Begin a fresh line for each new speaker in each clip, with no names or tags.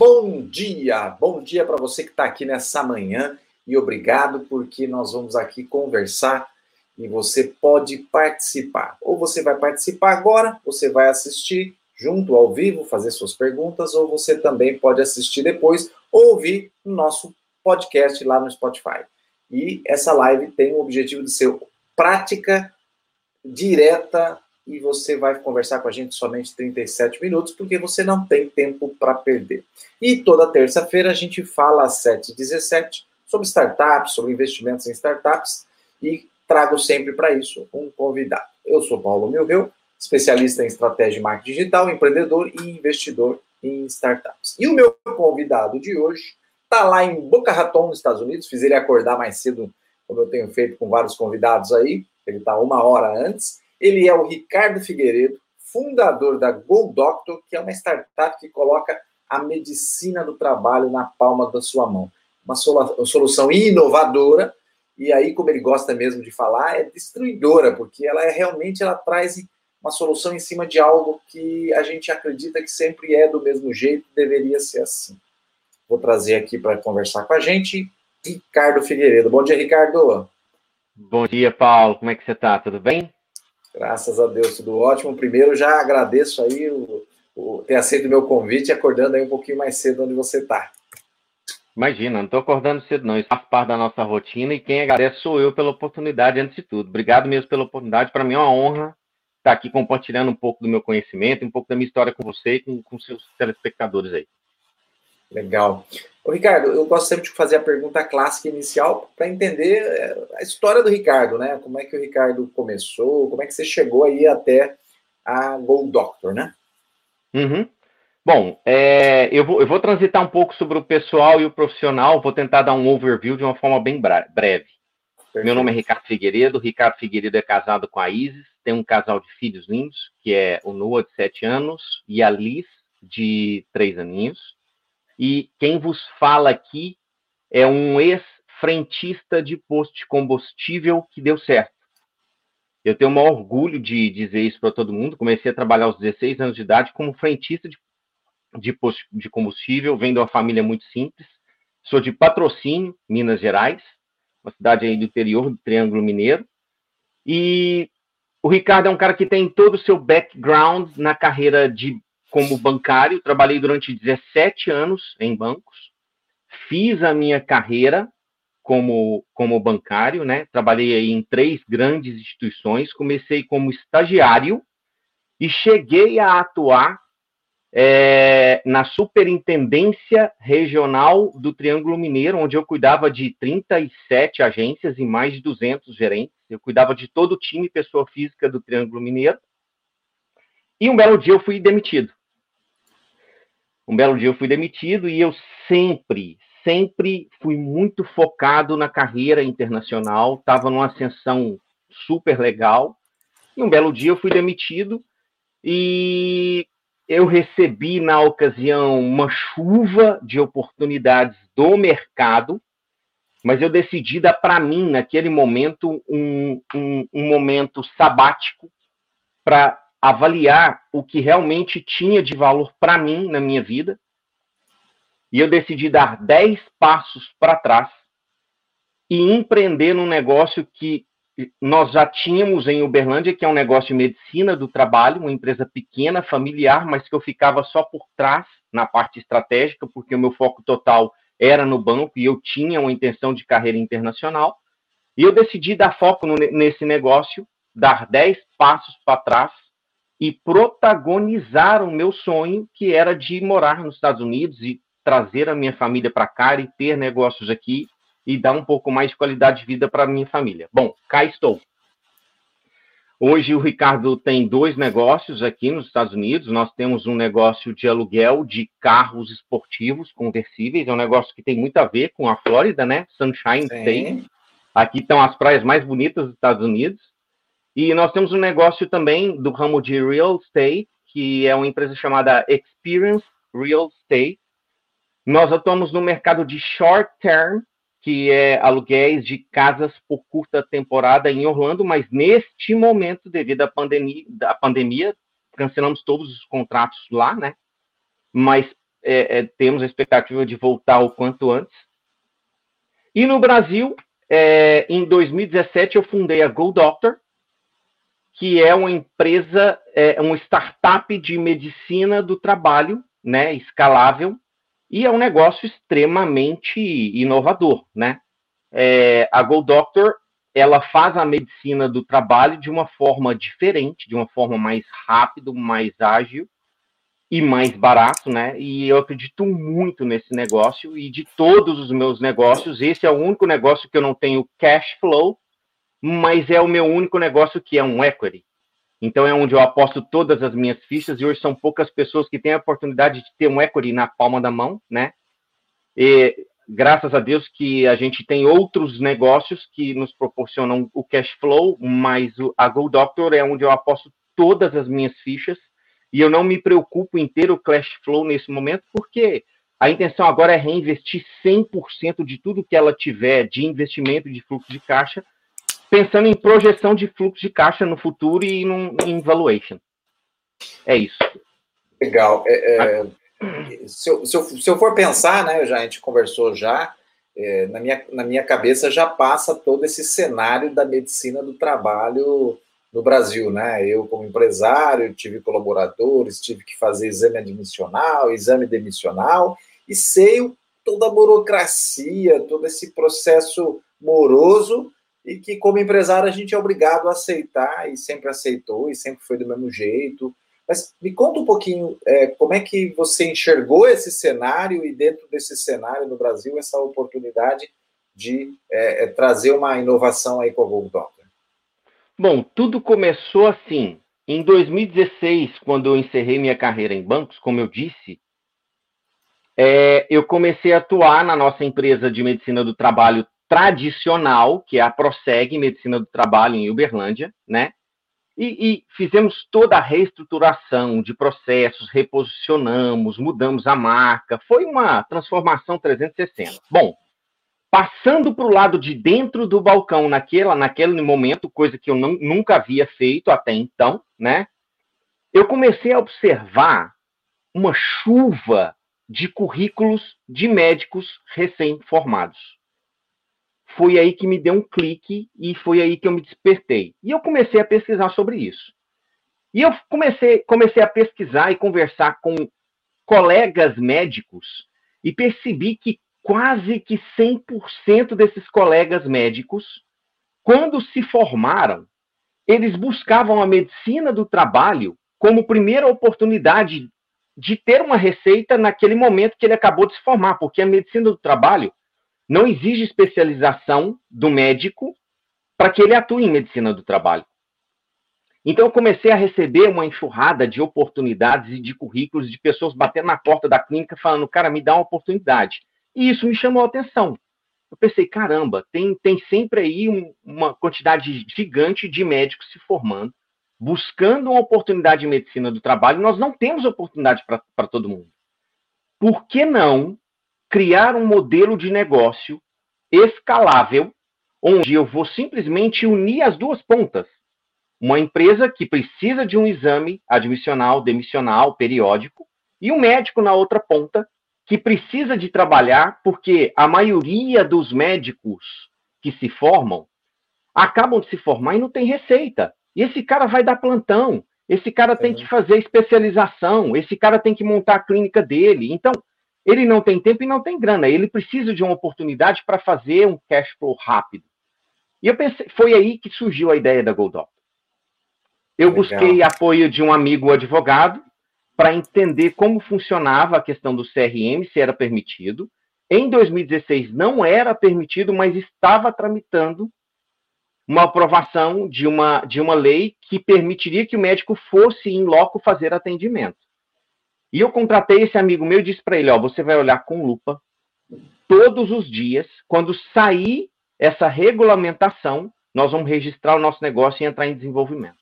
Bom dia, bom dia para você que está aqui nessa manhã e obrigado porque nós vamos aqui conversar e você pode participar. Ou você vai participar agora, você vai assistir junto ao vivo, fazer suas perguntas, ou você também pode assistir depois ou ouvir no nosso podcast lá no Spotify. E essa live tem o objetivo de ser prática, direta e você vai conversar com a gente somente 37 minutos, porque você não tem tempo para perder. E toda terça-feira a gente fala às 7h17 sobre startups, sobre investimentos em startups, e trago sempre para isso um convidado. Eu sou Paulo Milreu, especialista em estratégia de marketing digital, empreendedor e investidor em startups. E o meu convidado de hoje está lá em Boca Raton, nos Estados Unidos, fiz ele acordar mais cedo, como eu tenho feito com vários convidados aí, ele está uma hora antes, ele é o Ricardo Figueiredo, fundador da Go Doctor, que é uma startup que coloca a medicina do trabalho na palma da sua mão. Uma solução inovadora, e aí, como ele gosta mesmo de falar, é destruidora, porque ela é realmente ela traz uma solução em cima de algo que a gente acredita que sempre é do mesmo jeito, deveria ser assim. Vou trazer aqui para conversar com a gente Ricardo Figueiredo. Bom dia, Ricardo.
Bom dia, Paulo. Como é que você está? Tudo bem?
Graças a Deus, tudo ótimo. Primeiro, já agradeço aí o, o ter aceito o meu convite, acordando aí um pouquinho mais cedo onde você está.
Imagina, não estou acordando cedo, não. Isso faz parte da nossa rotina e quem agradece sou eu pela oportunidade, antes de tudo. Obrigado mesmo pela oportunidade. Para mim é uma honra estar aqui compartilhando um pouco do meu conhecimento, um pouco da minha história com você e com, com seus telespectadores aí.
Legal. Ô, Ricardo, eu gosto sempre de fazer a pergunta clássica inicial para entender é, a história do Ricardo, né? Como é que o Ricardo começou, como é que você chegou aí até a Gold Doctor, né?
Uhum. Bom, é, eu, vou, eu, vou, transitar um pouco sobre o pessoal e o profissional, vou tentar dar um overview de uma forma bem breve. Perfeito. Meu nome é Ricardo Figueiredo, Ricardo Figueiredo é casado com a Isis, tem um casal de filhos lindos, que é o Noah, de 7 anos, e a Liz, de 3 aninhos. E quem vos fala aqui é um ex-frentista de posto de combustível que deu certo. Eu tenho o maior orgulho de dizer isso para todo mundo. Comecei a trabalhar aos 16 anos de idade como frentista de, de posto de combustível, vendo uma família muito simples. Sou de Patrocínio, Minas Gerais, uma cidade aí do interior do Triângulo Mineiro. E o Ricardo é um cara que tem todo o seu background na carreira de como bancário, trabalhei durante 17 anos em bancos, fiz a minha carreira como, como bancário, né? Trabalhei aí em três grandes instituições, comecei como estagiário e cheguei a atuar é, na Superintendência Regional do Triângulo Mineiro, onde eu cuidava de 37 agências e mais de 200 gerentes. Eu cuidava de todo o time pessoa física do Triângulo Mineiro. E um belo dia eu fui demitido. Um belo dia eu fui demitido e eu sempre, sempre fui muito focado na carreira internacional, estava numa ascensão super legal. E um belo dia eu fui demitido e eu recebi na ocasião uma chuva de oportunidades do mercado, mas eu decidi dar para mim, naquele momento, um, um, um momento sabático para avaliar o que realmente tinha de valor para mim na minha vida. E eu decidi dar 10 passos para trás e empreender num negócio que nós já tínhamos em Uberlândia, que é um negócio de medicina do trabalho, uma empresa pequena, familiar, mas que eu ficava só por trás na parte estratégica, porque o meu foco total era no banco e eu tinha uma intenção de carreira internacional. E eu decidi dar foco no, nesse negócio, dar 10 passos para trás e protagonizar o meu sonho, que era de morar nos Estados Unidos e trazer a minha família para cá e ter negócios aqui e dar um pouco mais de qualidade de vida para a minha família. Bom, cá estou. Hoje o Ricardo tem dois negócios aqui nos Estados Unidos. Nós temos um negócio de aluguel de carros esportivos conversíveis. É um negócio que tem muito a ver com a Flórida, né? Sunshine Sim. State. Aqui estão as praias mais bonitas dos Estados Unidos. E nós temos um negócio também do ramo de real estate, que é uma empresa chamada Experience Real Estate. Nós atuamos no mercado de short term, que é aluguéis de casas por curta temporada em Orlando, mas neste momento, devido à pandemia, à pandemia cancelamos todos os contratos lá, né? Mas é, é, temos a expectativa de voltar o quanto antes. E no Brasil, é, em 2017, eu fundei a Go Doctor, que é uma empresa, é uma startup de medicina do trabalho, né, escalável, e é um negócio extremamente inovador, né? É, a Go Doctor ela faz a medicina do trabalho de uma forma diferente, de uma forma mais rápida, mais ágil e mais barato, né? E eu acredito muito nesse negócio e de todos os meus negócios, esse é o único negócio que eu não tenho cash flow, mas é o meu único negócio que é um equity. Então é onde eu aposto todas as minhas fichas e hoje são poucas pessoas que têm a oportunidade de ter um equity na palma da mão, né? E graças a Deus que a gente tem outros negócios que nos proporcionam o cash flow, mas a Go Doctor é onde eu aposto todas as minhas fichas e eu não me preocupo em ter o cash flow nesse momento, porque a intenção agora é reinvestir 100% de tudo que ela tiver de investimento de fluxo de caixa, pensando em projeção de fluxo de caixa no futuro e num, em valuation. É isso.
Legal. É, é, se eu, se, eu, se eu for pensar, né, já, a gente conversou já, é, na, minha, na minha cabeça já passa todo esse cenário da medicina do trabalho no Brasil, né? Eu, como empresário, tive colaboradores, tive que fazer exame admissional, exame demissional, e sei toda a burocracia, todo esse processo moroso, e que, como empresário, a gente é obrigado a aceitar, e sempre aceitou, e sempre foi do mesmo jeito, mas me conta um pouquinho é, como é que você enxergou esse cenário e dentro desse cenário no Brasil essa oportunidade de é, é, trazer uma inovação aí com a Google Doctor.
Bom, tudo começou assim. Em 2016, quando eu encerrei minha carreira em bancos, como eu disse, é, eu comecei a atuar na nossa empresa de medicina do trabalho tradicional, que é a Proseg Medicina do Trabalho em Uberlândia, né? E, e, fizemos toda a reestruturação de processos, reposicionamos, mudamos a marca. Foi uma transformação 360. Bom, passando para o lado de dentro do balcão naquela, naquele momento, coisa que eu não, nunca havia feito até então, né? Eu comecei a observar uma chuva de currículos de médicos recém-formados foi aí que me deu um clique e foi aí que eu me despertei. E eu comecei a pesquisar sobre isso. E eu comecei, comecei a pesquisar e conversar com colegas médicos e percebi que quase que 100% desses colegas médicos, quando se formaram, eles buscavam a medicina do trabalho como primeira oportunidade de ter uma receita naquele momento que ele acabou de se formar, porque a medicina do trabalho não exige especialização do médico para que ele atue em medicina do trabalho. Então, eu comecei a receber uma enxurrada de oportunidades e de currículos de pessoas batendo na porta da clínica falando, cara, me dá uma oportunidade. E isso me chamou a atenção. Eu pensei, caramba, tem, tem sempre aí um, uma quantidade gigante de médicos se formando, buscando uma oportunidade de medicina do trabalho. Nós não temos oportunidade para todo mundo. Por que não criar um modelo de negócio escalável, onde eu vou simplesmente unir as duas pontas. Uma empresa que precisa de um exame admissional, demissional, periódico, e um médico na outra ponta que precisa de trabalhar, porque a maioria dos médicos que se formam acabam de se formar e não tem receita. E esse cara vai dar plantão, esse cara tem que fazer especialização, esse cara tem que montar a clínica dele. Então, ele não tem tempo e não tem grana. Ele precisa de uma oportunidade para fazer um cash flow rápido. E eu pensei, foi aí que surgiu a ideia da Goldop. Eu Legal. busquei apoio de um amigo advogado para entender como funcionava a questão do CRM, se era permitido. Em 2016 não era permitido, mas estava tramitando uma aprovação de uma, de uma lei que permitiria que o médico fosse em loco fazer atendimento. E eu contratei esse amigo meu e disse para ele: ó, você vai olhar com lupa todos os dias. Quando sair essa regulamentação, nós vamos registrar o nosso negócio e entrar em desenvolvimento.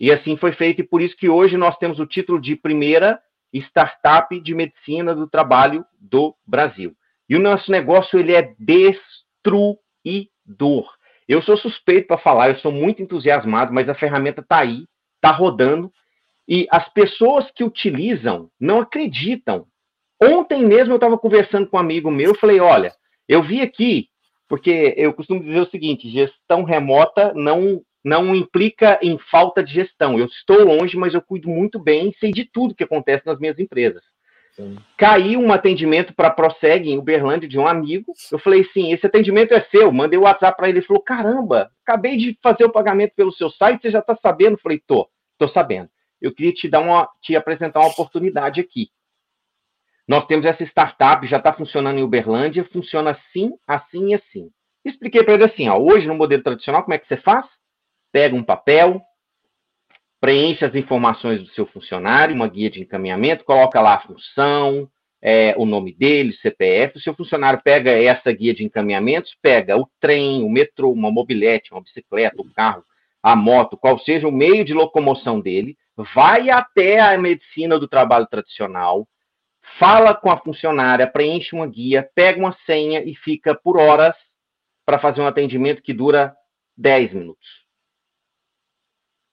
E assim foi feito, e por isso que hoje nós temos o título de primeira startup de medicina do trabalho do Brasil. E o nosso negócio ele é destruidor. Eu sou suspeito para falar, eu sou muito entusiasmado, mas a ferramenta está aí, está rodando, e as pessoas que utilizam não acreditam Ontem mesmo eu estava conversando com um amigo meu, falei, olha, eu vi aqui, porque eu costumo dizer o seguinte, gestão remota não não implica em falta de gestão. Eu estou longe, mas eu cuido muito bem, sei de tudo que acontece nas minhas empresas. Sim. Caiu um atendimento para a Proseg em Uberlândia de um amigo. Eu falei, sim, esse atendimento é seu. Mandei o WhatsApp para ele. Ele falou, caramba, acabei de fazer o pagamento pelo seu site, você já está sabendo? Eu falei, tô, tô sabendo. Eu queria te dar uma, te apresentar uma oportunidade aqui. Nós temos essa startup, já está funcionando em Uberlândia, funciona assim, assim e assim. Expliquei para ele assim, ó, hoje no modelo tradicional, como é que você faz? Pega um papel, preenche as informações do seu funcionário, uma guia de encaminhamento, coloca lá a função, é, o nome dele, CPF. O seu funcionário pega essa guia de encaminhamentos, pega o trem, o metrô, uma mobilete, uma bicicleta, o carro, a moto, qual seja o meio de locomoção dele, vai até a medicina do trabalho tradicional, fala com a funcionária, preenche uma guia, pega uma senha e fica por horas para fazer um atendimento que dura 10 minutos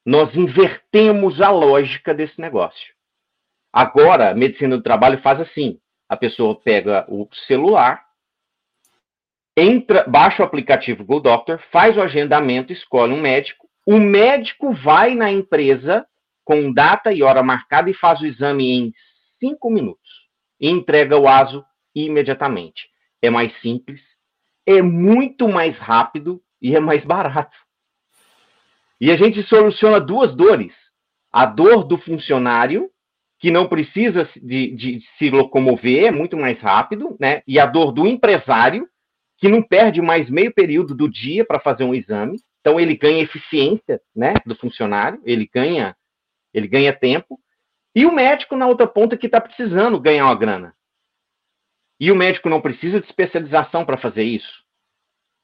nós invertemos a lógica desse negócio. Agora, a medicina do trabalho faz assim: a pessoa pega o celular, entra, baixa o aplicativo Go Doctor, faz o agendamento, escolhe um médico, o médico vai na empresa com data e hora marcada e faz o exame em cinco minutos e entrega o ASO imediatamente. É mais simples, é muito mais rápido e é mais barato. E a gente soluciona duas dores. A dor do funcionário, que não precisa de, de, se locomover, é muito mais rápido, né? E a dor do empresário, que não perde mais meio período do dia para fazer um exame. Então ele ganha eficiência, né, do funcionário, ele ganha, ele ganha tempo. E o médico na outra ponta que está precisando ganhar uma grana. E o médico não precisa de especialização para fazer isso.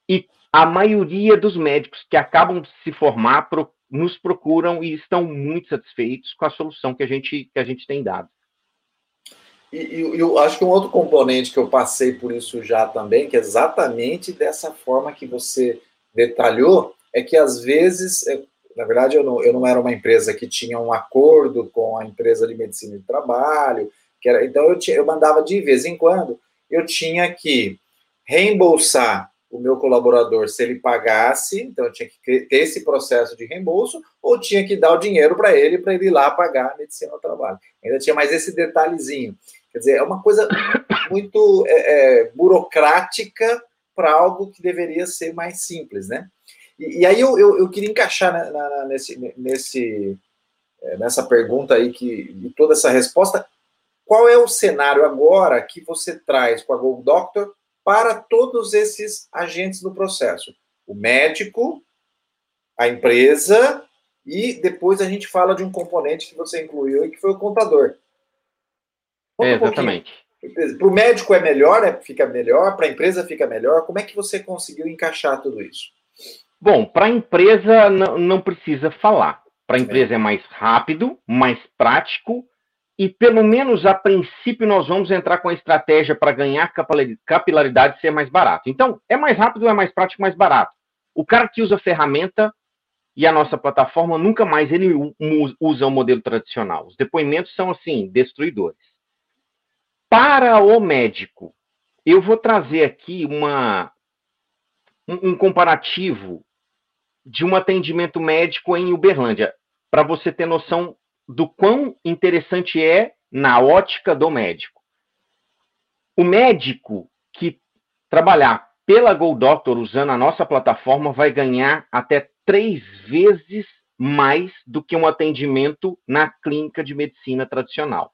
E a maioria dos médicos que acabam de se formar pro, nos procuram e estão muito satisfeitos com a solução que a gente, que a gente tem dado.
E, e eu acho que um outro componente que eu passei por isso já também, que é exatamente dessa forma que você detalhou, é que às vezes, é, na verdade, eu não, eu não era uma empresa que tinha um acordo com a empresa de medicina de trabalho, que era, então eu, tinha, eu mandava de vez em quando, eu tinha que reembolsar o meu colaborador se ele pagasse, então eu tinha que ter esse processo de reembolso, ou tinha que dar o dinheiro para ele, para ele ir lá pagar a medicina ao trabalho. Ainda tinha mais esse detalhezinho. Quer dizer, é uma coisa muito é, é, burocrática para algo que deveria ser mais simples, né? E, e aí eu, eu, eu, queria encaixar na, na, nesse, nesse, é, nessa pergunta aí, que, e toda essa resposta, qual é o cenário agora que você traz com a Gold Doctor para todos esses agentes do processo. O médico, a empresa e depois a gente fala de um componente que você incluiu e que foi o contador.
É, exatamente.
para o médico é melhor, é, fica melhor, para a empresa fica melhor. Como é que você conseguiu encaixar tudo isso?
Bom, para a empresa não, precisa falar. Para a empresa é mais rápido, mais prático e pelo menos a princípio nós vamos entrar com a estratégia para ganhar capilaridade e ser mais barato. Então, é mais rápido, é mais prático, mais barato. O cara que usa ferramenta e a nossa plataforma nunca mais ele usa o modelo tradicional. Os depoimentos são assim, destruidores. Para o médico, eu vou trazer aqui uma um, um comparativo de um atendimento médico em Uberlândia, para você ter noção do quão interessante é na ótica do médico. O médico que trabalhar pela Go Doctor usando a nossa plataforma vai ganhar até três vezes mais do que um atendimento na clínica de medicina tradicional.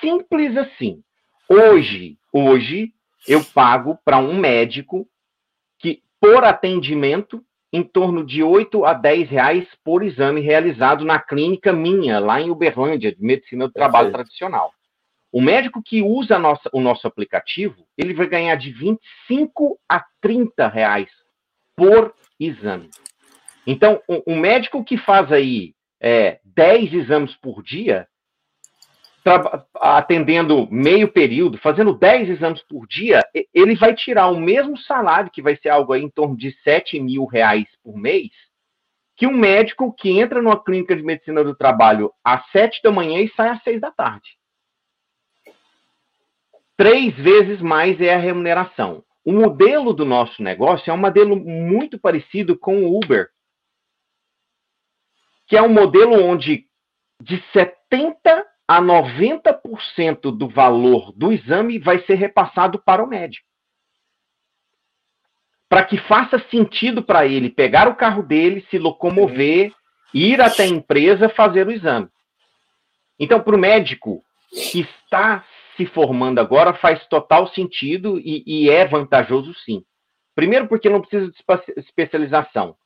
Simples assim. Hoje, hoje eu pago para um médico por atendimento em torno de 8 a 10 reais por exame realizado na clínica minha, lá em Uberlândia, de medicina do trabalho tradicional. O médico que usa nossa, o nosso aplicativo, ele vai ganhar de 25 a 30 reais por exame. Então, um, um médico que faz aí é, 10 exames por dia, atendendo meio período, fazendo 10 exames por dia, ele vai tirar o mesmo salário, que vai ser algo aí em torno de 7 mil reais por mês, que um médico que entra numa clínica de medicina do trabalho às 7 da manhã e sai às 6 da tarde. três vezes mais é a remuneração. O modelo do nosso negócio é um modelo muito parecido com o Uber, que é um modelo onde de 70 a 90% do valor do exame vai ser repassado para o médico. Para que faça sentido para ele pegar o carro dele, se locomover, ir até a empresa fazer o exame. Então, para o médico que está se formando agora, faz total sentido e, e é vantajoso sim. Primeiro, porque não precisa de especialização.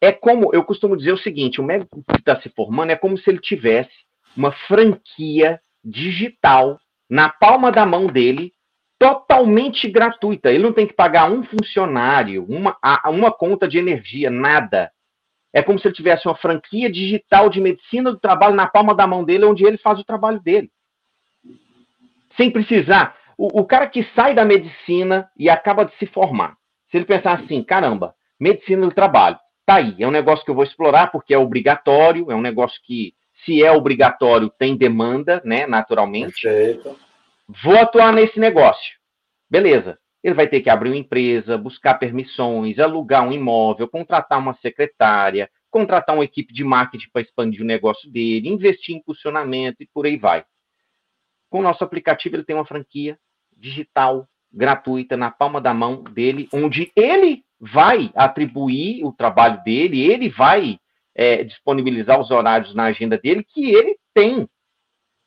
É como, eu costumo dizer o seguinte: o médico que está se formando é como se ele tivesse uma franquia digital na palma da mão dele, totalmente gratuita. Ele não tem que pagar um funcionário, uma, uma conta de energia, nada. É como se ele tivesse uma franquia digital de medicina do trabalho na palma da mão dele, onde ele faz o trabalho dele. Sem precisar. O, o cara que sai da medicina e acaba de se formar, se ele pensar assim, caramba, medicina do trabalho, tá aí, é um negócio que eu vou explorar porque é obrigatório, é um negócio que se é obrigatório, tem demanda, né, naturalmente. Perfeito. Vou atuar nesse negócio. Beleza. Ele vai ter que abrir uma empresa, buscar permissões, alugar um imóvel, contratar uma secretária, contratar uma equipe de marketing para expandir o negócio dele, investir em funcionamento e por aí vai. Com o nosso aplicativo, ele tem uma franquia digital, gratuita, na palma da mão dele, onde ele vai atribuir o trabalho dele, ele vai é, disponibilizar os horários na agenda dele que ele tem.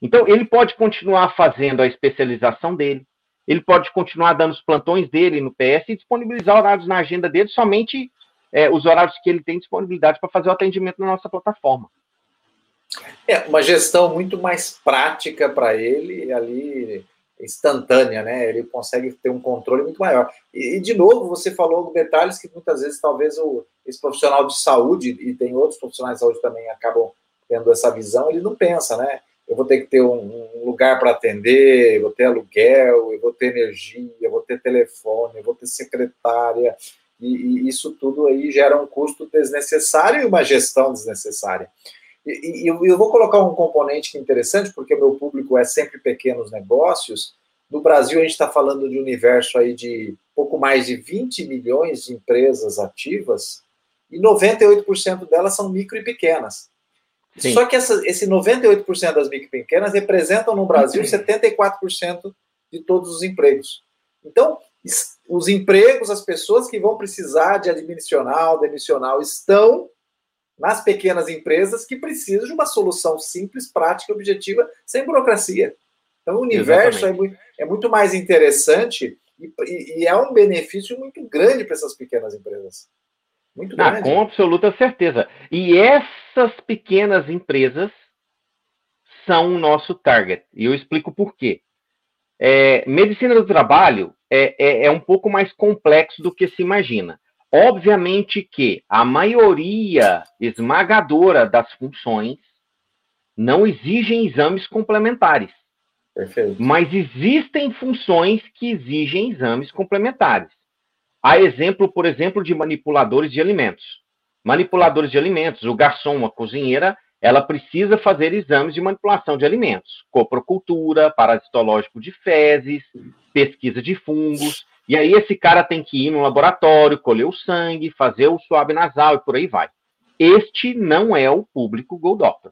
Então, ele pode continuar fazendo a especialização dele, ele pode continuar dando os plantões dele no PS e disponibilizar horários na agenda dele, somente é, os horários que ele tem disponibilidade para fazer o atendimento na nossa plataforma.
É uma gestão muito mais prática para ele ali instantânea, né? Ele consegue ter um controle muito maior. E, de novo, você falou detalhes que muitas vezes talvez o, esse profissional de saúde, e tem outros profissionais de saúde também acabam tendo essa visão, ele não pensa, né? Eu vou ter que ter um, um lugar para atender, eu vou ter aluguel, eu vou ter energia, eu vou ter telefone, eu vou ter secretária, e, e isso tudo aí gera um custo desnecessário e uma gestão desnecessária. E, e eu vou colocar um componente é interessante, porque o meu público é sempre pequenos negócios. No Brasil, a gente está falando de um universo aí de pouco mais de 20 milhões de empresas ativas, e 98% delas são micro e pequenas. Sim. Só que essa, esse 98% das micro e pequenas representam no Brasil 74% de todos os empregos. Então, os empregos, as pessoas que vão precisar de admissional, demissional, estão nas pequenas empresas que precisam de uma solução simples, prática, objetiva, sem burocracia. Então, o universo é muito, é muito, mais interessante e, e, e, é um benefício muito grande para essas pequenas empresas.
Muito grande. Ah, com absoluta certeza. E essas pequenas empresas são o nosso target. E eu explico por quê. É, medicina do trabalho é, é, é um pouco mais complexo do que se imagina. Obviamente que a maioria esmagadora das funções não exigem exames complementares. Perfeito. Mas existem funções que exigem exames complementares. Há exemplo, por exemplo, de manipuladores de alimentos. Manipuladores de alimentos, o garçom, a cozinheira, ela precisa fazer exames de manipulação de alimentos, coprocultura, parasitológico de fezes, pesquisa de fungos. E aí esse cara tem que ir no laboratório, colher o sangue, fazer o suave nasal e por aí vai. Este não é o público Go Doctor.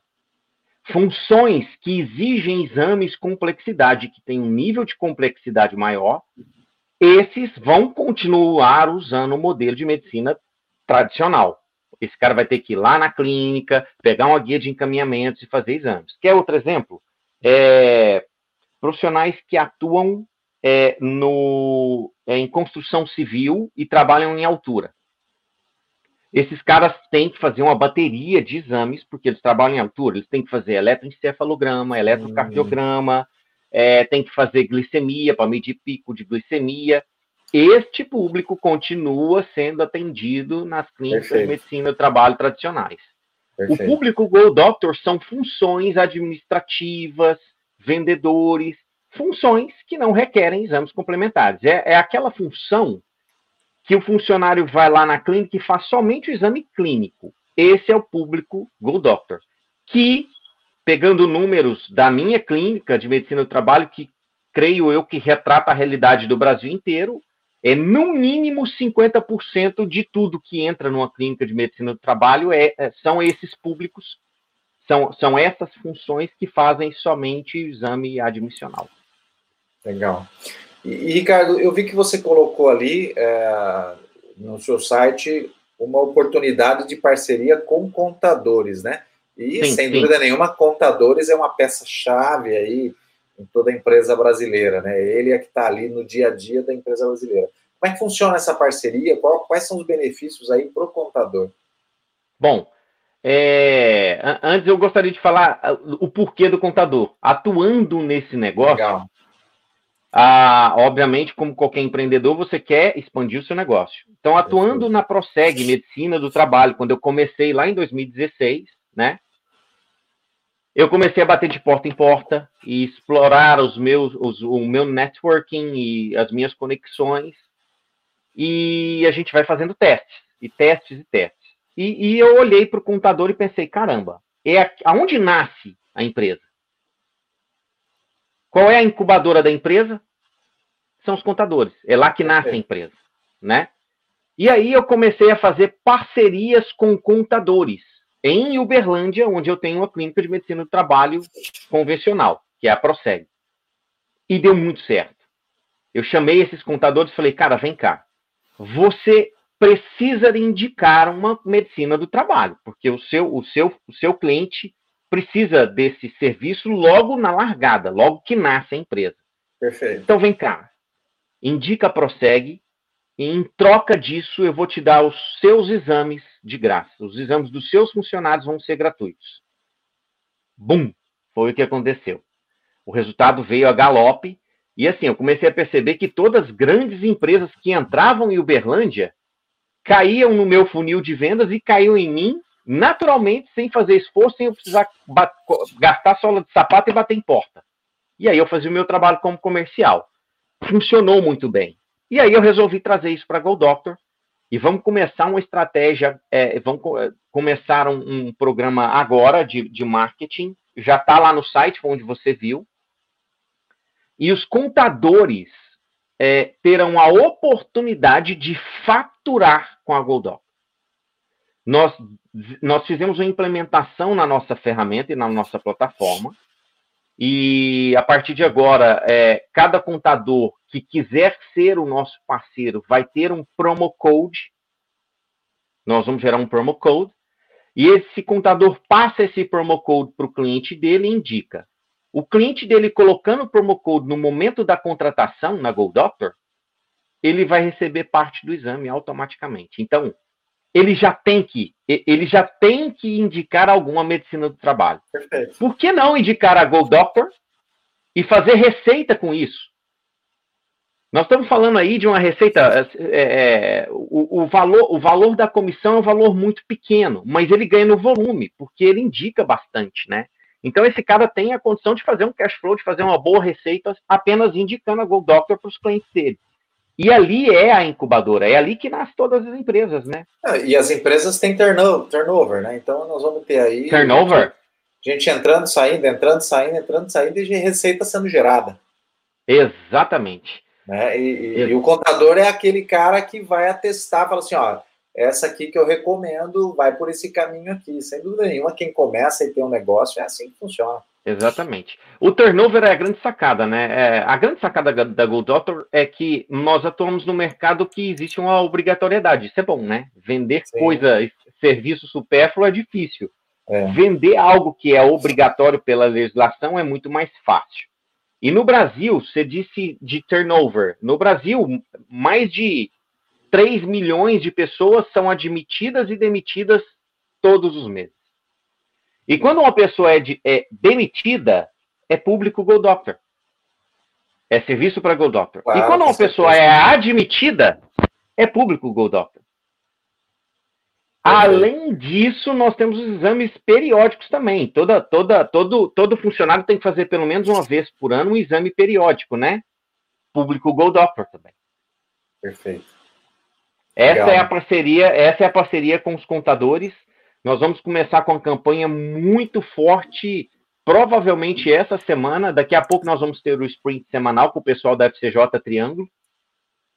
Funções que exigem exames complexidade, que tem um nível de complexidade maior, esses vão continuar usando o modelo de medicina tradicional. Esse cara vai ter que ir lá na clínica, pegar uma guia de encaminhamentos e fazer exames. Quer outro exemplo? É, profissionais que atuam é, no, é, em construção civil e trabalham em altura. Esses caras têm que fazer uma bateria de exames, porque eles trabalham em altura. Eles têm que fazer eletroencefalograma, eletrocardiograma, hum. é, tem que fazer glicemia para medir pico de glicemia. Este público continua sendo atendido nas clínicas Perfeito. de medicina do trabalho tradicionais. Perfeito. O público Go Doctor são funções administrativas, vendedores, funções que não requerem exames complementares. É, é aquela função que o funcionário vai lá na clínica e faz somente o exame clínico. Esse é o público Go Doctor. Que, pegando números da minha clínica de medicina do trabalho, que creio eu, que retrata a realidade do Brasil inteiro. É no mínimo 50% de tudo que entra numa clínica de medicina do trabalho é, é, são esses públicos, são, são essas funções que fazem somente o exame admissional.
Legal. E, e Ricardo, eu vi que você colocou ali é, no seu site uma oportunidade de parceria com contadores, né? E, sim, sem sim. dúvida nenhuma, contadores é uma peça-chave aí em toda a empresa brasileira, né? Ele é que está ali no dia a dia da empresa brasileira. Como é que funciona essa parceria? Quais são os benefícios aí para o contador?
Bom, é, antes eu gostaria de falar o porquê do contador. Atuando nesse negócio, ah, obviamente, como qualquer empreendedor, você quer expandir o seu negócio. Então, atuando na Proseg, Medicina do Trabalho, quando eu comecei lá em 2016, né? Eu comecei a bater de porta em porta e explorar os meus, os, o meu networking e as minhas conexões. E a gente vai fazendo testes, e testes e testes. E, e eu olhei para o contador e pensei, caramba, é aonde nasce a empresa? Qual é a incubadora da empresa? São os contadores. É lá que nasce a empresa, né? E aí eu comecei a fazer parcerias com contadores em Uberlândia, onde eu tenho uma clínica de medicina do trabalho convencional, que é a Proseg. E deu muito certo. Eu chamei esses contadores e falei, cara, vem cá. Você precisa indicar uma medicina do trabalho, porque o seu, o seu, o seu cliente precisa desse serviço logo na largada, logo que nasce a empresa.
Perfeito.
Então vem cá, indica a Proseg, e em troca disso eu vou te dar os seus exames de graça. Os exames dos seus funcionários vão ser gratuitos. Bum! Foi o que aconteceu. O resultado veio a galope. E assim, eu comecei a perceber que todas as grandes empresas que entravam em Uberlândia caíam no meu funil de vendas e caíam em mim naturalmente, sem fazer esforço, sem eu precisar gastar sola de sapato e bater em porta. E aí eu fazia o meu trabalho como comercial. Funcionou muito bem. E aí eu resolvi trazer isso para Go Doctor e vamos começar uma estratégia, é, vamos é, começar um, um, programa agora de, de marketing, já está lá no site onde você viu. E os contadores é, terão a oportunidade de faturar com a Goldoc. Nós, nós fizemos uma implementação na nossa ferramenta e na nossa plataforma. E a partir de agora, é, cada contador que quiser ser o nosso parceiro vai ter um promo code. Nós vamos gerar um promo code. E esse contador passa esse promo code para o cliente dele e indica. O cliente dele colocando o promo code no momento da contratação na Go Doctor, ele vai receber parte do exame automaticamente. Então, ele já tem que, ele já tem que indicar alguma medicina do trabalho. Perfeito. Por que não indicar a Go Doctor e fazer receita com isso? Nós estamos falando aí de uma receita. É, é, o, o, valor, o valor da comissão é um valor muito pequeno, mas ele ganha no volume, porque ele indica bastante, né? Então, esse cara tem a condição de fazer um cash flow, de fazer uma boa receita, apenas indicando a Go Doctor para os clientes dele. E ali é a incubadora, é ali que nasce todas as empresas, né?
É, e as empresas têm turnover, né? Então nós vamos ter aí.
Turnover?
Gente entrando, saindo, entrando, saindo, entrando, saindo e receita sendo gerada.
Exatamente.
Né? E, e, e, o contador é aquele cara que vai atestar, fala assim, ó, essa aqui que eu recomendo, vai por esse caminho aqui. Sem dúvida nenhuma, quem começa e tem um negócio é assim que funciona.
Exatamente. O turnover é a grande sacada, né? É, a grande sacada da Gold Doctor é que nós atuamos no mercado que existe uma obrigatoriedade. Isso é bom, né? Vender Sim. coisa, serviço supérfluo é difícil. É. Vender algo que é obrigatório pela legislação é muito mais fácil. E no Brasil, você disse de turnover. No Brasil, mais de 3 milhões de pessoas são admitidas e demitidas todos os meses. E quando uma pessoa é, de, é demitida, é público Go Doctor. É serviço para Go Doctor. Claro, e quando uma pessoa é admitida, é público Go Doctor. Além disso, nós temos os exames periódicos também. Toda, toda, todo, todo funcionário tem que fazer pelo menos uma vez por ano um exame periódico, né? Público Go Doctor também.
Perfeito.
Essa Legal. é a parceria, essa é a parceria com os contadores nós vamos começar com uma campanha muito forte provavelmente essa semana, daqui a pouco nós vamos ter o sprint semanal com o pessoal da FCJ Triângulo.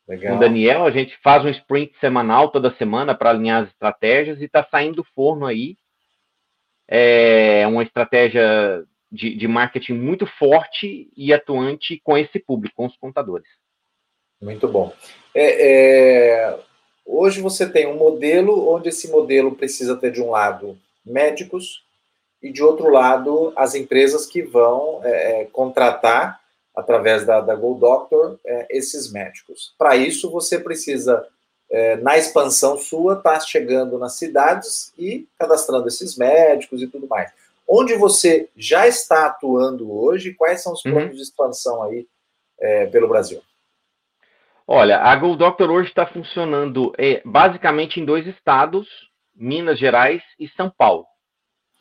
Legal. Com o Daniel, a gente faz um sprint semanal toda semana para alinhar as estratégias e está saindo do forno aí. É uma estratégia de, de marketing muito forte e atuante com esse público, com os contadores.
Muito bom. É, é, hoje você tem um modelo onde esse modelo precisa ter de um lado médicos e de outro lado as empresas que vão é, é contratar através da, da Go Doctor, é, esses médicos. Para isso, você precisa, é, na expansão sua, estar tá chegando nas cidades e cadastrando esses médicos e tudo mais. Onde você já está atuando hoje, quais são os uhum. planos uhum. de expansão aí é, pelo Brasil?
Olha, a Go Doctor hoje está funcionando é, basicamente em dois estados, Minas Gerais e São Paulo.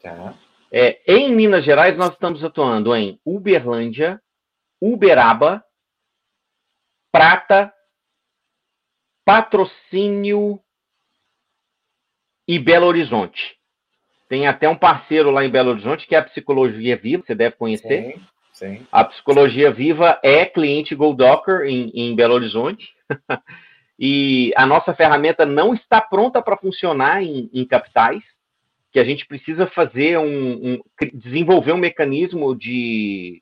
Tá. É, em Minas Gerais, nós estamos atuando em Uberlândia, Uberaba, Prata, Patrocínio e Belo Horizonte. Tem até um parceiro lá em Belo Horizonte que é a Psicologia Viva, você deve conhecer. Sim, sim. A Psicologia Viva é cliente GoDocker em, em Belo Horizonte. e a nossa ferramenta não está pronta para funcionar em, em, capitais, que a gente precisa fazer um, um desenvolver um mecanismo de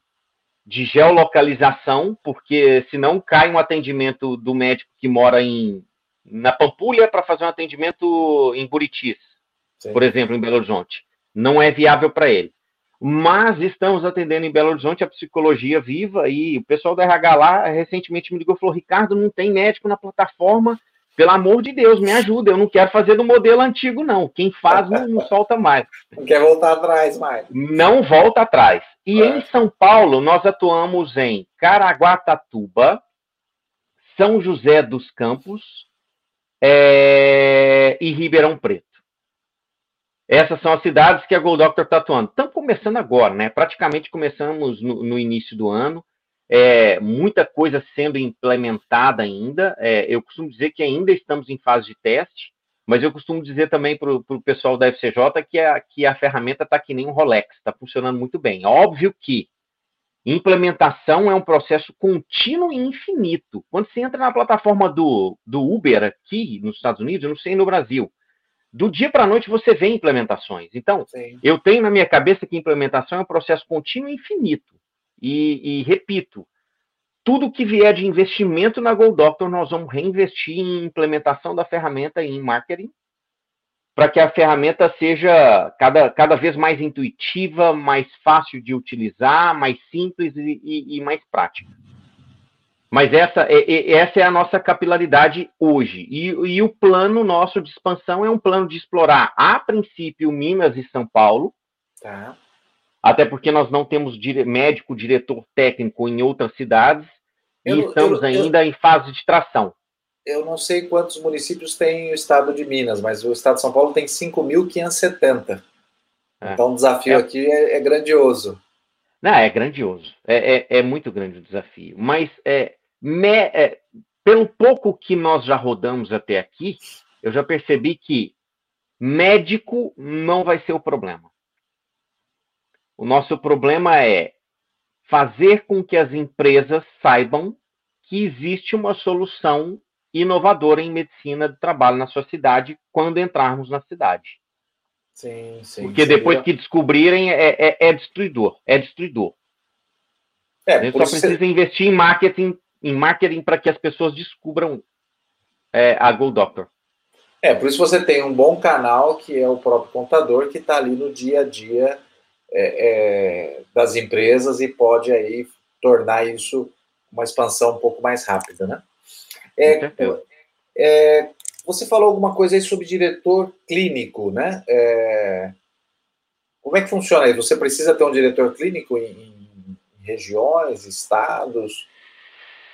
de geolocalização, porque senão cai um atendimento do médico que mora em, na Pampulha para fazer um atendimento em Buritis, Sim. por exemplo, em Belo Horizonte. Não é viável para ele. Mas estamos atendendo em Belo Horizonte a psicologia viva e o pessoal da RH lá recentemente me ligou e falou: Ricardo, não tem médico na plataforma pelo amor de Deus, me ajuda. Eu não quero fazer do modelo antigo, não. Quem faz não, não solta mais.
Não quer voltar atrás mais.
Não volta atrás. E é. em São Paulo, nós atuamos em Caraguatatuba, São José dos Campos é... e Ribeirão Preto. Essas são as cidades que a Gold Doctor está atuando. Estamos começando agora, né? Praticamente começamos no, no início do ano é, muita coisa sendo implementada ainda. É, eu costumo dizer que ainda estamos em fase de teste, mas eu costumo dizer também para o pessoal da FCJ que a, que a ferramenta está que nem um Rolex, está funcionando muito bem. Óbvio que implementação é um processo contínuo e infinito. Quando você entra na plataforma do, do Uber aqui nos Estados Unidos, eu não sei no Brasil, do dia para a noite você vê implementações. Então, Sim. eu tenho na minha cabeça que implementação é um processo contínuo e infinito. E, e, repito, tudo que vier de investimento na Gold Doctor, nós vamos reinvestir em implementação da ferramenta e em marketing, para que a ferramenta seja cada, cada vez mais intuitiva, mais fácil de utilizar, mais simples e, e, e mais prática. Mas essa é, essa é a nossa capilaridade hoje. E, e, o plano nosso de expansão é um plano de explorar, a princípio, Minas e São Paulo. Tá até porque nós não temos dire médico diretor técnico em outras cidades eu, e estamos eu, ainda eu, em fase de tração.
Eu não sei quantos municípios tem o estado de Minas, mas o estado de São Paulo tem 5.570. É. Então o desafio é. aqui é, é, grandioso.
Não, é grandioso. É, é, é muito grande o desafio. Mas é, me, é, pelo pouco que nós já rodamos até aqui, eu já percebi que médico não vai ser o problema. O nosso problema é fazer com que as empresas saibam que existe uma solução inovadora em medicina do trabalho na sua cidade quando entrarmos na cidade. Sim, sim. Porque depois que descobrirem, é, é, é destruidor. É destruidor. É, a gente só precisa você... investir em marketing, em marketing para que as pessoas descubram é, a Go Doctor.
É, por isso você tem um bom canal, que é o próprio contador, que está ali no dia a dia é, é, das empresas e pode aí tornar isso uma expansão um pouco mais rápida, né? É, é, você falou alguma coisa aí sobre diretor clínico, né? É, como é que funciona aí? Você precisa ter um diretor clínico em, em regiões, estados?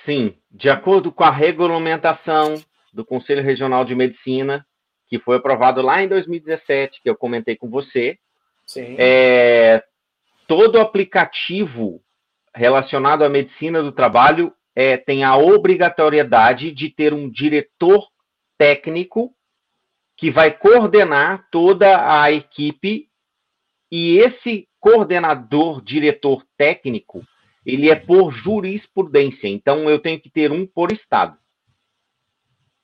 Sim, de acordo com a regulamentação do Conselho Regional de Medicina, que foi aprovado lá em 2017, que eu comentei com você, é, todo aplicativo relacionado à medicina do trabalho é, tem a obrigatoriedade de ter um diretor técnico que vai coordenar toda a equipe e esse coordenador, diretor técnico, ele é por jurisprudência. Então, eu tenho que ter um por estado.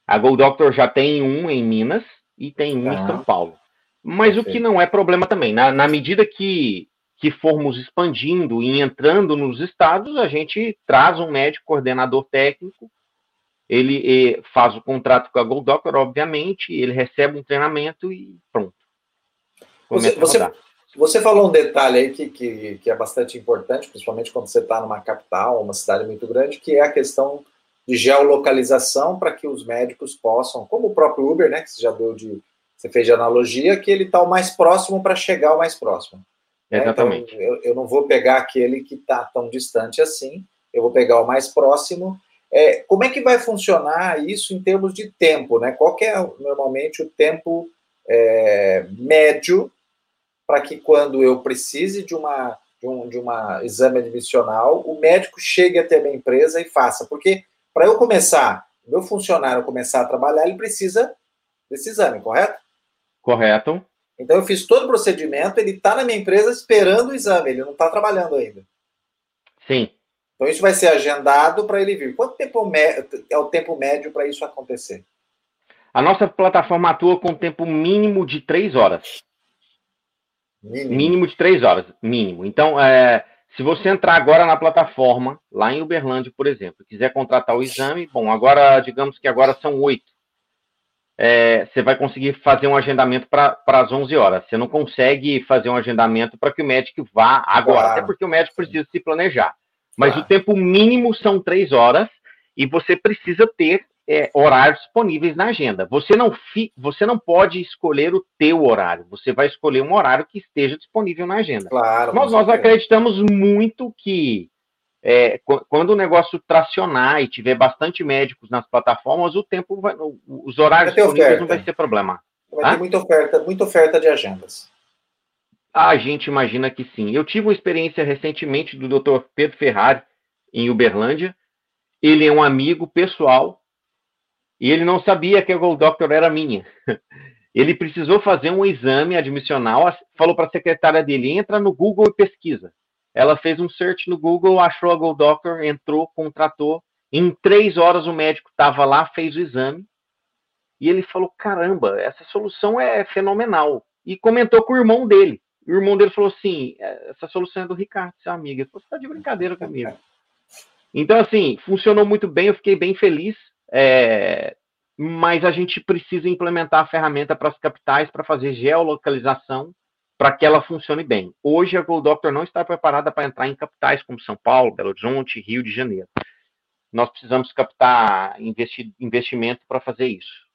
A Gold Doctor já tem um em Minas e tem um ah. em São Paulo. Mas Perfeito. o que não é problema também. Na, na medida que, que formos expandindo e entrando nos estados, a gente traz um médico coordenador técnico, ele eh, faz o contrato com a Gold Doctor, obviamente, ele recebe um treinamento e pronto.
Você, você, você, falou um detalhe aí que, que, que é bastante importante, principalmente quando você está numa capital, uma cidade muito grande, que é a questão de geolocalização para que os médicos possam, como o próprio Uber, né, que você já deu de, você fez de analogia, que ele está o mais próximo para chegar ao mais próximo.
Né? Exatamente.
Então, eu, eu, não vou pegar aquele que está tão distante assim, eu vou pegar o mais próximo. É, como é que vai funcionar isso em termos de tempo, né? Qual é normalmente o tempo é, médio para que quando eu precise de uma de um de uma exame admissional, o médico chegue até a minha empresa e faça, porque para eu começar, meu funcionário começar a trabalhar, ele precisa desse exame, correto?
Correto.
Então eu fiz todo o procedimento, ele está na minha empresa esperando o exame, ele não está trabalhando ainda.
Sim.
Então isso vai ser agendado para ele vir. Quanto tempo é o tempo médio para isso acontecer?
A nossa plataforma atua com tempo mínimo de três horas. Mínimo, mínimo de três horas, mínimo. Então, é, se você entrar agora na plataforma, lá em Uberlândia, por exemplo, quiser contratar o exame, bom, agora, digamos que agora são oito. É, você vai conseguir fazer um agendamento para as 11 horas. Você não consegue fazer um agendamento para que o médico vá agora, claro. até porque o médico precisa se planejar. Mas claro. o tempo mínimo são três horas e você precisa ter é, horários disponíveis na agenda. Você não, fi, você não pode escolher o teu horário, você vai escolher um horário que esteja disponível na agenda.
Claro,
Mas nós acreditamos muito que é, quando o negócio tracionar e tiver bastante médicos nas plataformas, o tempo vai, os horários disponíveis oferta. não vai ser problema.
Vai ter muita oferta, muita oferta de agendas.
A gente imagina que sim. Eu tive uma experiência recentemente do Dr. Pedro Ferrari em Uberlândia. Ele é um amigo pessoal e ele não sabia que a Gold Doctor era minha. Ele precisou fazer um exame admissional, falou para a secretária dele, entra no Google e pesquisa. Ela fez um search no Google, achou a Gold Doctor, entrou, contratou. Em três horas o médico estava lá, fez o exame. E ele falou, caramba, essa solução é fenomenal. E comentou com o irmão dele. O irmão dele falou assim, é, essa solução é do Ricardo, seu amigo. Ele falou, você está de brincadeira comigo. Então, assim, funcionou muito bem, eu fiquei bem feliz. É, mas a gente precisa implementar a ferramenta para as capitais para fazer geolocalização para que ela funcione bem. Hoje a Gold Doctor não está preparada para entrar em capitais como São Paulo, Belo Horizonte, Rio de Janeiro. Nós precisamos captar investi investimento para fazer isso.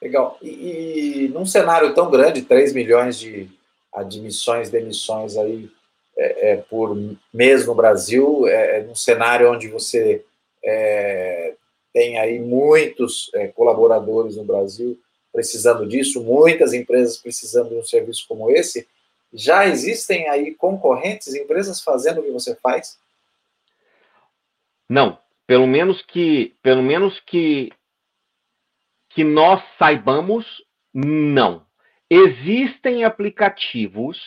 Legal. E, e, num cenário tão grande, 3 milhões de admissões, demissões aí é, é, por mês no Brasil, é, é num cenário onde você é, tem aí muitos é, colaboradores no Brasil precisando disso, muitas empresas precisando de um serviço como esse. Já existem aí concorrentes, empresas fazendo o que você faz?
Não, pelo menos que, pelo menos que que nós saibamos, não. Existem aplicativos,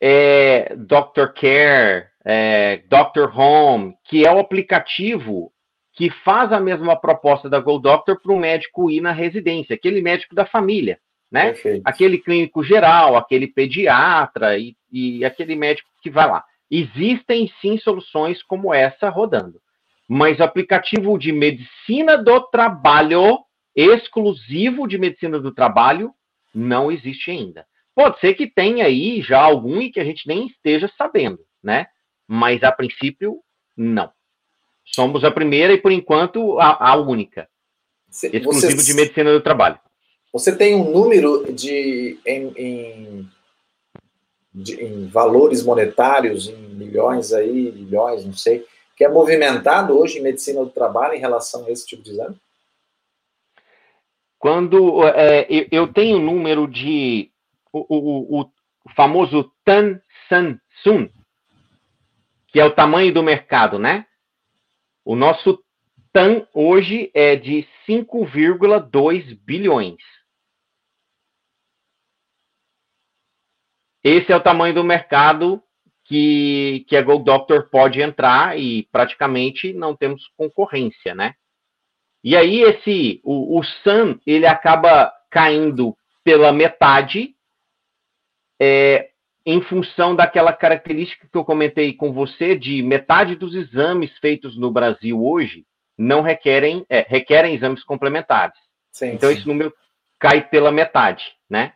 é, Dr. Care, é, Dr. Home, que é o aplicativo que faz a mesma proposta da Gold Doctor para o médico ir na residência, aquele médico da família, né? Perfeito. Aquele clínico geral, aquele pediatra e, e aquele médico que vai lá. Existem sim soluções como essa rodando, mas aplicativo de medicina do trabalho, exclusivo de medicina do trabalho, não existe ainda. Pode ser que tenha aí já algum e que a gente nem esteja sabendo, né? Mas a princípio, não. Somos a primeira e, por enquanto, a, a única. Exclusivo você, de medicina do trabalho.
Você tem um número de em, em, de, em valores monetários, em milhões aí, milhões, não sei, que é movimentado hoje em medicina do trabalho em relação a esse tipo de exame?
Quando é, eu tenho um número de o, o, o famoso Tan San Sun, que é o tamanho do mercado, né? O nosso TAM hoje é de 5,2 bilhões. esse é o tamanho do mercado que, que a Gold Doctor pode entrar e praticamente não temos concorrência, né? E aí esse o, o Sun ele acaba caindo pela metade é, em função daquela característica que eu comentei com você de metade dos exames feitos no Brasil hoje não requerem é, requerem exames complementares. Sim, então sim. esse número cai pela metade, né?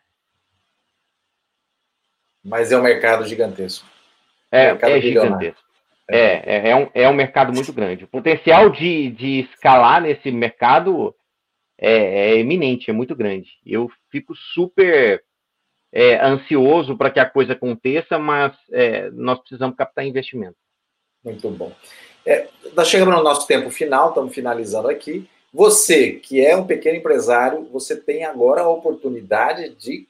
Mas é um mercado gigantesco.
É, é gigantesco. É, é, é, um, é um mercado muito grande. O potencial de, de escalar nesse mercado é, é eminente, é muito grande. Eu fico super é, ansioso para que a coisa aconteça, mas é, nós precisamos captar investimento.
Muito bom. É, nós chegamos no nosso tempo final, estamos finalizando aqui. Você, que é um pequeno empresário, você tem agora a oportunidade de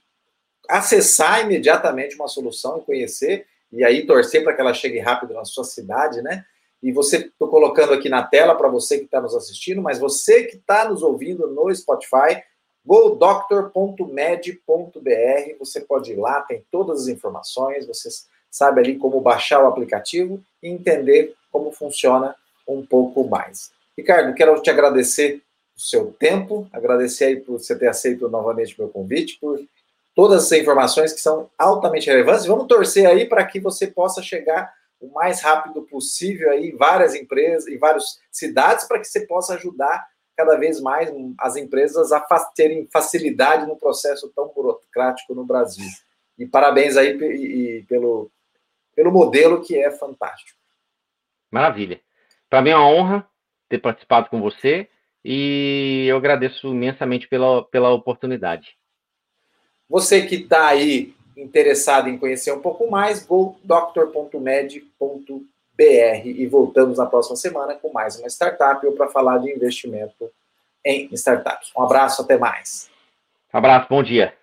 acessar imediatamente uma solução e conhecer e aí torcer para que ela chegue rápido na sua cidade, né? E você, estou colocando aqui na tela para você que está nos assistindo, mas você que está nos ouvindo no Spotify, godoctor.med.br, você pode ir lá, tem todas as informações, você sabe ali como baixar o aplicativo e entender como funciona um pouco mais. Ricardo, quero te agradecer o seu tempo, agradecer aí por você ter aceito novamente meu convite, por todas as informações que são altamente relevantes. Vamos torcer aí para que você possa chegar o mais rápido possível aí várias empresas, em várias cidades, para que você possa ajudar cada vez mais as empresas a terem facilidade no processo tão burocrático no Brasil. E parabéns aí e, pelo, pelo modelo que é fantástico.
Maravilha. Para mim é uma honra ter participado com você e eu agradeço imensamente pela, pela oportunidade.
Você que está aí interessado em conhecer um pouco mais, godoctor.med.br e voltamos na próxima semana com mais uma startup ou para falar de investimento em startups. Um abraço, até mais.
Um abraço, bom dia.